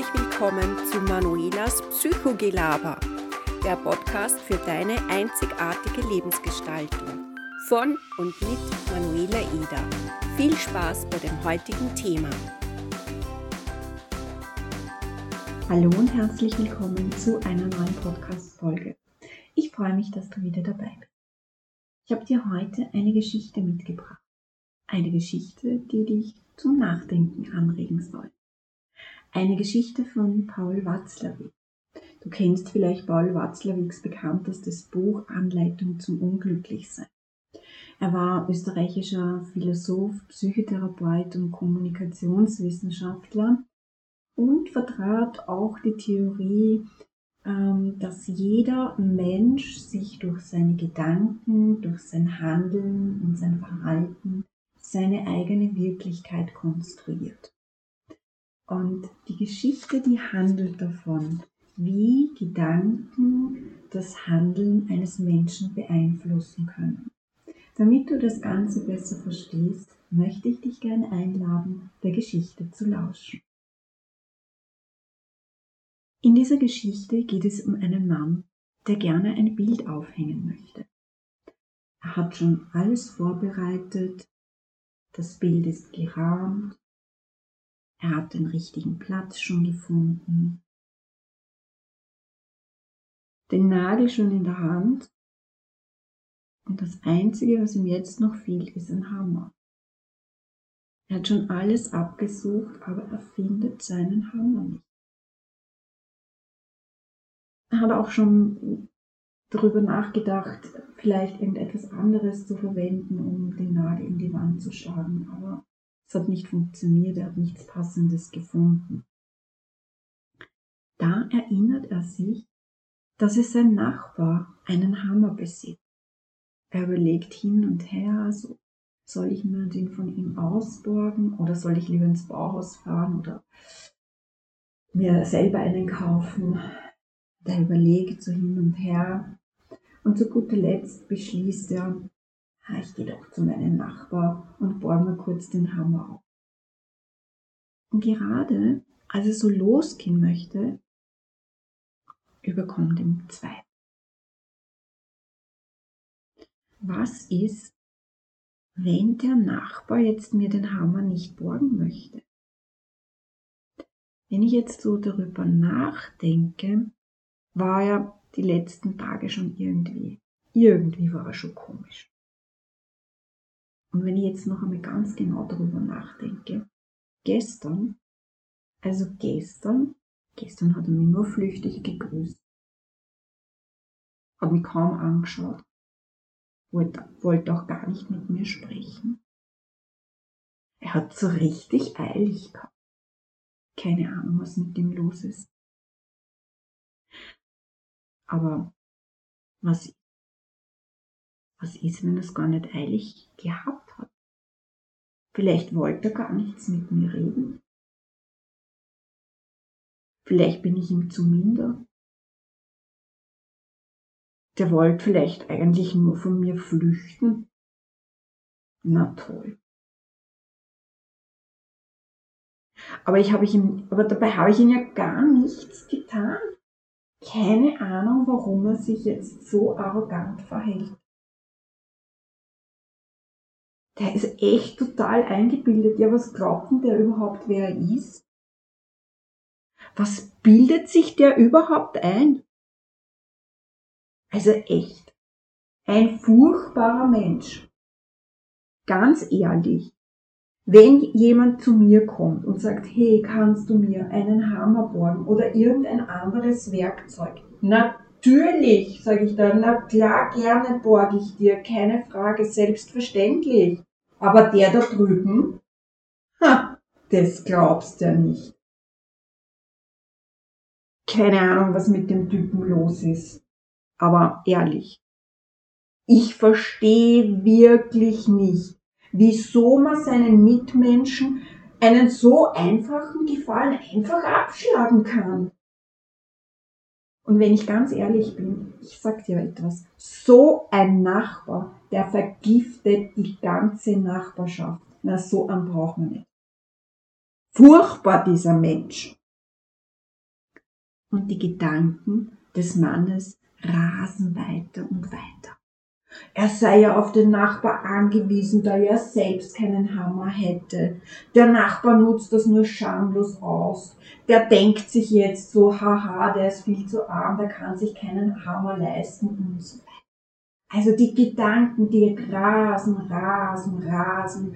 herzlich willkommen zu Manuelas Psychogelaber, der Podcast für deine einzigartige Lebensgestaltung. Von und mit Manuela Eder. Viel Spaß bei dem heutigen Thema. Hallo und herzlich willkommen zu einer neuen Podcast-Folge. Ich freue mich, dass du wieder dabei bist. Ich habe dir heute eine Geschichte mitgebracht. Eine Geschichte, die dich zum Nachdenken anregen soll. Eine Geschichte von Paul Watzlawick. Du kennst vielleicht Paul Watzlawicks bekanntestes Buch Anleitung zum Unglücklichsein. Er war österreichischer Philosoph, Psychotherapeut und Kommunikationswissenschaftler und vertrat auch die Theorie, ähm, dass jeder Mensch sich durch seine Gedanken, durch sein Handeln und sein Verhalten seine eigene Wirklichkeit konstruiert. Und die Geschichte, die handelt davon, wie Gedanken das Handeln eines Menschen beeinflussen können. Damit du das Ganze besser verstehst, möchte ich dich gerne einladen, der Geschichte zu lauschen. In dieser Geschichte geht es um einen Mann, der gerne ein Bild aufhängen möchte. Er hat schon alles vorbereitet, das Bild ist gerahmt, er hat den richtigen Platz schon gefunden. Den Nagel schon in der Hand. Und das Einzige, was ihm jetzt noch fehlt, ist ein Hammer. Er hat schon alles abgesucht, aber er findet seinen Hammer nicht. Er hat auch schon darüber nachgedacht, vielleicht irgendetwas anderes zu verwenden, um den Nagel in die Wand zu schlagen, aber es hat nicht funktioniert, er hat nichts Passendes gefunden. Da erinnert er sich, dass es sein Nachbar einen Hammer besitzt. Er überlegt hin und her, so, soll ich mir den von ihm ausborgen oder soll ich lieber ins Bauhaus fahren oder mir selber einen kaufen. Der überlegt so hin und her und zu guter Letzt beschließt er, ich gehe doch zu meinem Nachbar und bohr mir kurz den Hammer auf. Und gerade als er so losgehen möchte, überkommt ihm zwei. Was ist, wenn der Nachbar jetzt mir den Hammer nicht borgen möchte? Wenn ich jetzt so darüber nachdenke, war er die letzten Tage schon irgendwie, irgendwie war er schon komisch. Und wenn ich jetzt noch einmal ganz genau darüber nachdenke, gestern, also gestern, gestern hat er mich nur flüchtig gegrüßt, hat mich kaum angeschaut, wollte, wollte auch gar nicht mit mir sprechen. Er hat so richtig eilig gehabt. Keine Ahnung, was mit ihm los ist. Aber was was ist, wenn er es gar nicht eilig gehabt hat? Vielleicht wollte er gar nichts mit mir reden. Vielleicht bin ich ihm zu minder. Der wollte vielleicht eigentlich nur von mir flüchten. Na toll. Aber ich habe ich ihm, aber dabei habe ich ihm ja gar nichts getan. Keine Ahnung, warum er sich jetzt so arrogant verhält. Der ist echt total eingebildet. Ja, was glaubt denn der überhaupt, wer er ist? Was bildet sich der überhaupt ein? Also echt. Ein furchtbarer Mensch. Ganz ehrlich. Wenn jemand zu mir kommt und sagt, hey, kannst du mir einen Hammer borgen oder irgendein anderes Werkzeug? Natürlich, sage ich dann, na klar, gerne borge ich dir, keine Frage, selbstverständlich. Aber der da drüben, ha, das glaubst du ja nicht. Keine Ahnung, was mit dem Typen los ist. Aber ehrlich, ich verstehe wirklich nicht, wieso man seinen Mitmenschen einen so einfachen Gefallen einfach abschlagen kann. Und wenn ich ganz ehrlich bin, ich sag dir etwas, so ein Nachbar, der vergiftet die ganze Nachbarschaft. Na, so einen braucht man nicht. Furchtbar, dieser Mensch. Und die Gedanken des Mannes rasen weiter und weiter. Er sei ja auf den Nachbar angewiesen, da er selbst keinen Hammer hätte. Der Nachbar nutzt das nur schamlos aus. Der denkt sich jetzt so, haha, der ist viel zu arm, der kann sich keinen Hammer leisten und so weiter. Also die Gedanken, die rasen, rasen, rasen.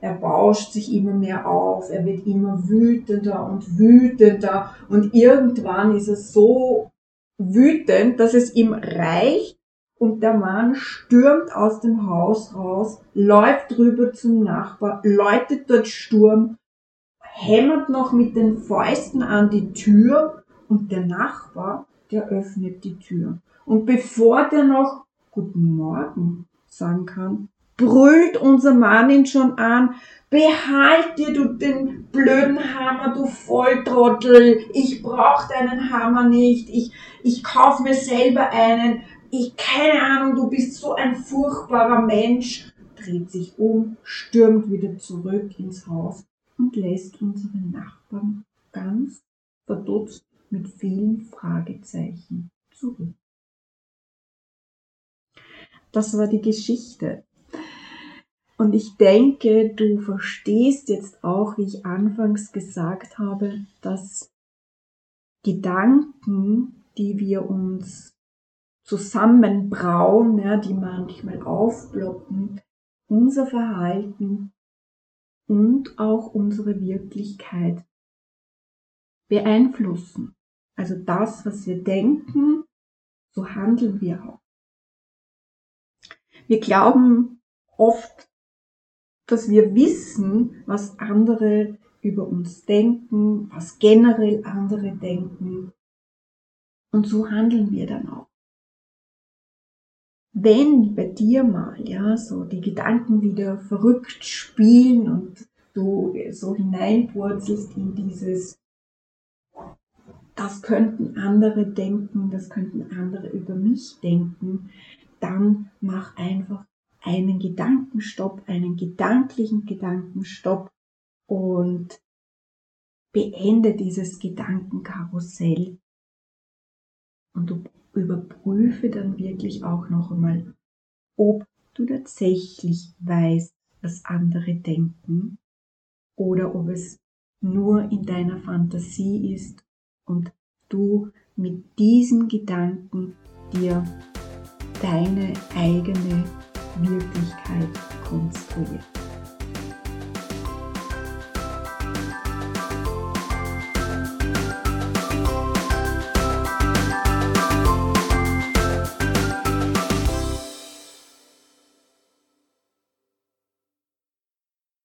Er bauscht sich immer mehr auf, er wird immer wütender und wütender und irgendwann ist er so wütend, dass es ihm reicht, und der Mann stürmt aus dem Haus raus, läuft rüber zum Nachbar, läutet dort Sturm, hämmert noch mit den Fäusten an die Tür und der Nachbar, der öffnet die Tür. Und bevor der noch Guten Morgen sagen kann, brüllt unser Mann ihn schon an, behalt dir du den blöden Hammer, du Volltrottel, ich brauch deinen Hammer nicht, ich, ich kauf mir selber einen, ich keine Ahnung, du bist so ein furchtbarer Mensch, dreht sich um, stürmt wieder zurück ins Haus und lässt unseren Nachbarn ganz verdutzt mit vielen Fragezeichen zurück. Das war die Geschichte. Und ich denke, du verstehst jetzt auch, wie ich anfangs gesagt habe, dass Gedanken, die wir uns zusammenbrauen, ja, die manchmal aufploppen, unser Verhalten und auch unsere Wirklichkeit beeinflussen. Also das, was wir denken, so handeln wir auch. Wir glauben oft, dass wir wissen, was andere über uns denken, was generell andere denken. Und so handeln wir dann auch wenn bei dir mal, ja, so die Gedanken wieder verrückt spielen und du so hineinpurzelst in dieses, das könnten andere denken, das könnten andere über mich denken, dann mach einfach einen Gedankenstopp, einen gedanklichen Gedankenstopp und beende dieses Gedankenkarussell. Und du überprüfe dann wirklich auch noch einmal, ob du tatsächlich weißt, was andere denken oder ob es nur in deiner Fantasie ist und du mit diesen Gedanken dir deine eigene Wirklichkeit konstruierst.